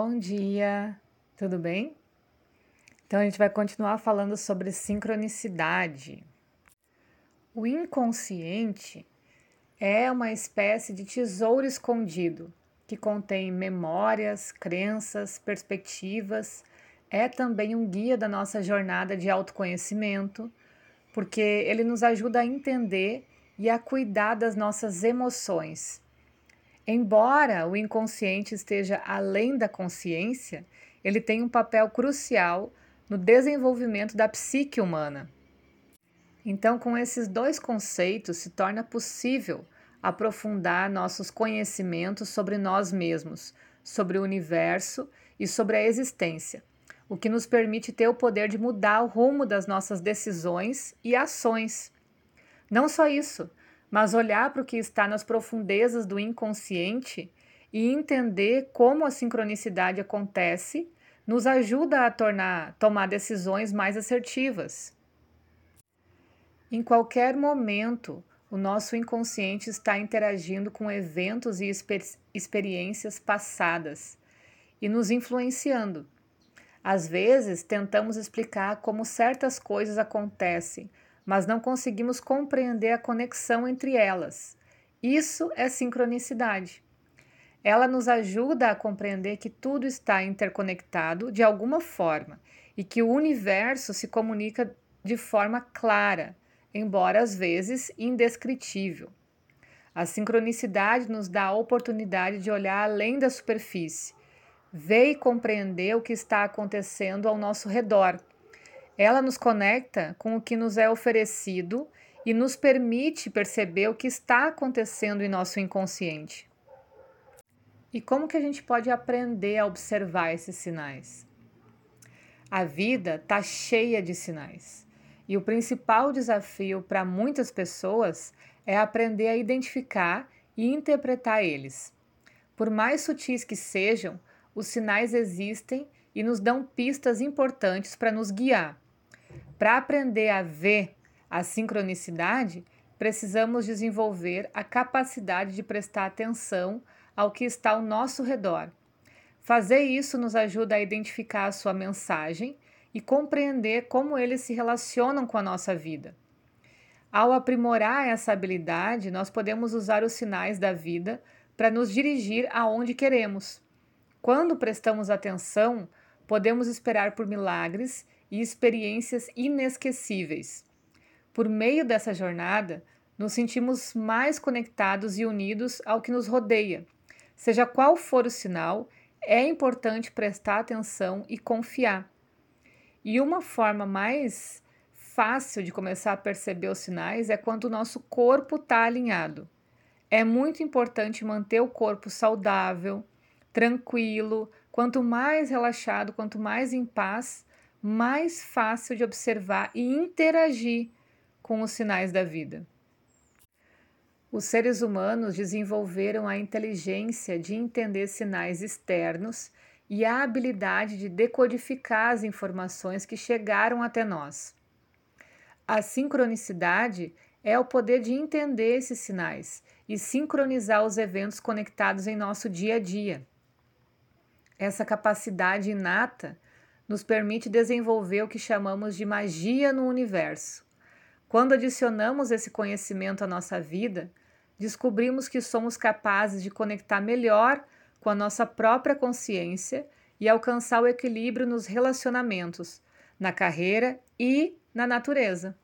Bom dia, tudo bem? Então a gente vai continuar falando sobre sincronicidade. O inconsciente é uma espécie de tesouro escondido que contém memórias, crenças, perspectivas, é também um guia da nossa jornada de autoconhecimento, porque ele nos ajuda a entender e a cuidar das nossas emoções Embora o inconsciente esteja além da consciência, ele tem um papel crucial no desenvolvimento da psique humana. Então, com esses dois conceitos, se torna possível aprofundar nossos conhecimentos sobre nós mesmos, sobre o universo e sobre a existência, o que nos permite ter o poder de mudar o rumo das nossas decisões e ações. Não só isso, mas olhar para o que está nas profundezas do inconsciente e entender como a sincronicidade acontece nos ajuda a tornar tomar decisões mais assertivas. Em qualquer momento, o nosso inconsciente está interagindo com eventos e exper experiências passadas e nos influenciando. Às vezes, tentamos explicar como certas coisas acontecem, mas não conseguimos compreender a conexão entre elas. Isso é sincronicidade. Ela nos ajuda a compreender que tudo está interconectado de alguma forma e que o universo se comunica de forma clara, embora às vezes indescritível. A sincronicidade nos dá a oportunidade de olhar além da superfície, ver e compreender o que está acontecendo ao nosso redor ela nos conecta com o que nos é oferecido e nos permite perceber o que está acontecendo em nosso inconsciente. E como que a gente pode aprender a observar esses sinais? A vida está cheia de sinais. E o principal desafio para muitas pessoas é aprender a identificar e interpretar eles. Por mais sutis que sejam, os sinais existem e nos dão pistas importantes para nos guiar. Para aprender a ver a sincronicidade, precisamos desenvolver a capacidade de prestar atenção ao que está ao nosso redor. Fazer isso nos ajuda a identificar a sua mensagem e compreender como eles se relacionam com a nossa vida. Ao aprimorar essa habilidade, nós podemos usar os sinais da vida para nos dirigir aonde queremos. Quando prestamos atenção, podemos esperar por milagres e experiências inesquecíveis. Por meio dessa jornada, nos sentimos mais conectados e unidos ao que nos rodeia. Seja qual for o sinal, é importante prestar atenção e confiar. E uma forma mais fácil de começar a perceber os sinais é quando o nosso corpo está alinhado. É muito importante manter o corpo saudável, tranquilo. Quanto mais relaxado, quanto mais em paz, mais fácil de observar e interagir com os sinais da vida. Os seres humanos desenvolveram a inteligência de entender sinais externos e a habilidade de decodificar as informações que chegaram até nós. A sincronicidade é o poder de entender esses sinais e sincronizar os eventos conectados em nosso dia a dia. Essa capacidade inata nos permite desenvolver o que chamamos de magia no universo. Quando adicionamos esse conhecimento à nossa vida, descobrimos que somos capazes de conectar melhor com a nossa própria consciência e alcançar o equilíbrio nos relacionamentos, na carreira e na natureza.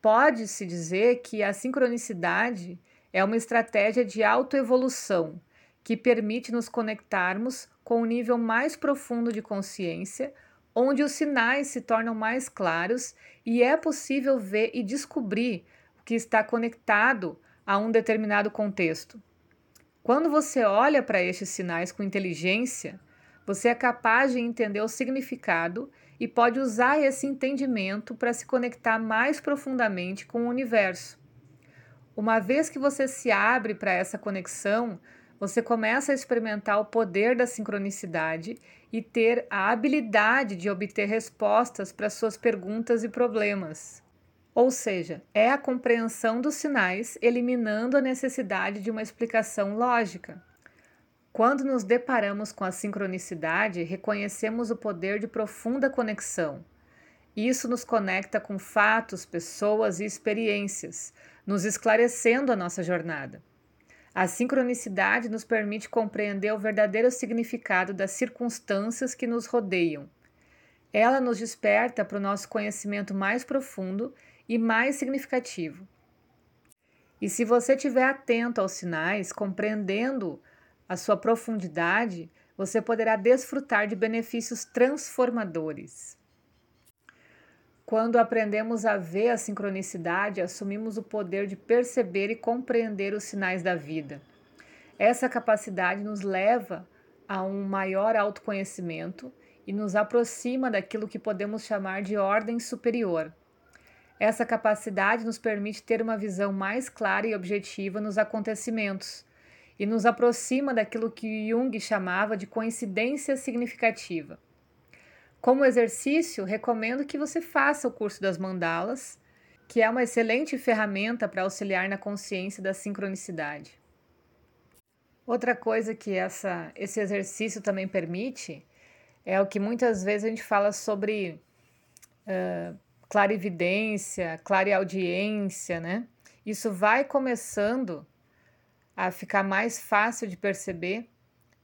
Pode-se dizer que a sincronicidade é uma estratégia de autoevolução que permite nos conectarmos com um nível mais profundo de consciência, onde os sinais se tornam mais claros e é possível ver e descobrir o que está conectado a um determinado contexto. Quando você olha para estes sinais com inteligência, você é capaz de entender o significado e pode usar esse entendimento para se conectar mais profundamente com o universo. Uma vez que você se abre para essa conexão, você começa a experimentar o poder da sincronicidade e ter a habilidade de obter respostas para suas perguntas e problemas. Ou seja, é a compreensão dos sinais eliminando a necessidade de uma explicação lógica. Quando nos deparamos com a sincronicidade, reconhecemos o poder de profunda conexão. Isso nos conecta com fatos, pessoas e experiências, nos esclarecendo a nossa jornada. A sincronicidade nos permite compreender o verdadeiro significado das circunstâncias que nos rodeiam. Ela nos desperta para o nosso conhecimento mais profundo e mais significativo. E se você estiver atento aos sinais, compreendendo a sua profundidade, você poderá desfrutar de benefícios transformadores. Quando aprendemos a ver a sincronicidade, assumimos o poder de perceber e compreender os sinais da vida. Essa capacidade nos leva a um maior autoconhecimento e nos aproxima daquilo que podemos chamar de ordem superior. Essa capacidade nos permite ter uma visão mais clara e objetiva nos acontecimentos e nos aproxima daquilo que Jung chamava de coincidência significativa. Como exercício, recomendo que você faça o curso das mandalas, que é uma excelente ferramenta para auxiliar na consciência da sincronicidade. Outra coisa que essa, esse exercício também permite é o que muitas vezes a gente fala sobre uh, clarividência, clareaudiência, né? Isso vai começando a ficar mais fácil de perceber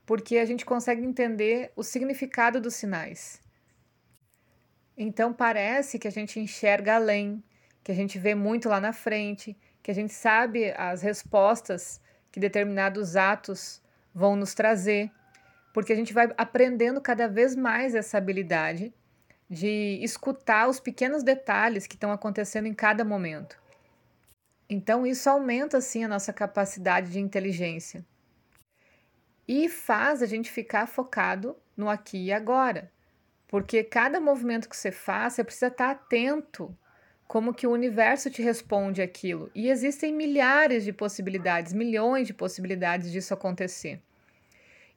porque a gente consegue entender o significado dos sinais. Então parece que a gente enxerga além, que a gente vê muito lá na frente, que a gente sabe as respostas que determinados atos vão nos trazer, porque a gente vai aprendendo cada vez mais essa habilidade de escutar os pequenos detalhes que estão acontecendo em cada momento. Então isso aumenta assim a nossa capacidade de inteligência e faz a gente ficar focado no aqui e agora. Porque cada movimento que você faz, você precisa estar atento como que o universo te responde aquilo. E existem milhares de possibilidades, milhões de possibilidades disso acontecer.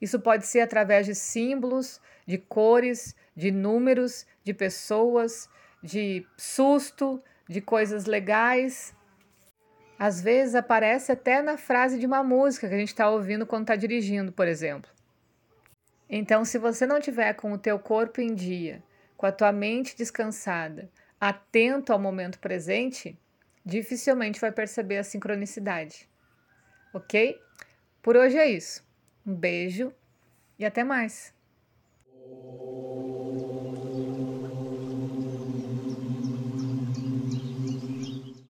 Isso pode ser através de símbolos, de cores, de números, de pessoas, de susto, de coisas legais. Às vezes aparece até na frase de uma música que a gente está ouvindo quando está dirigindo, por exemplo. Então, se você não tiver com o teu corpo em dia, com a tua mente descansada, atento ao momento presente, dificilmente vai perceber a sincronicidade. Ok? Por hoje é isso. Um beijo e até mais.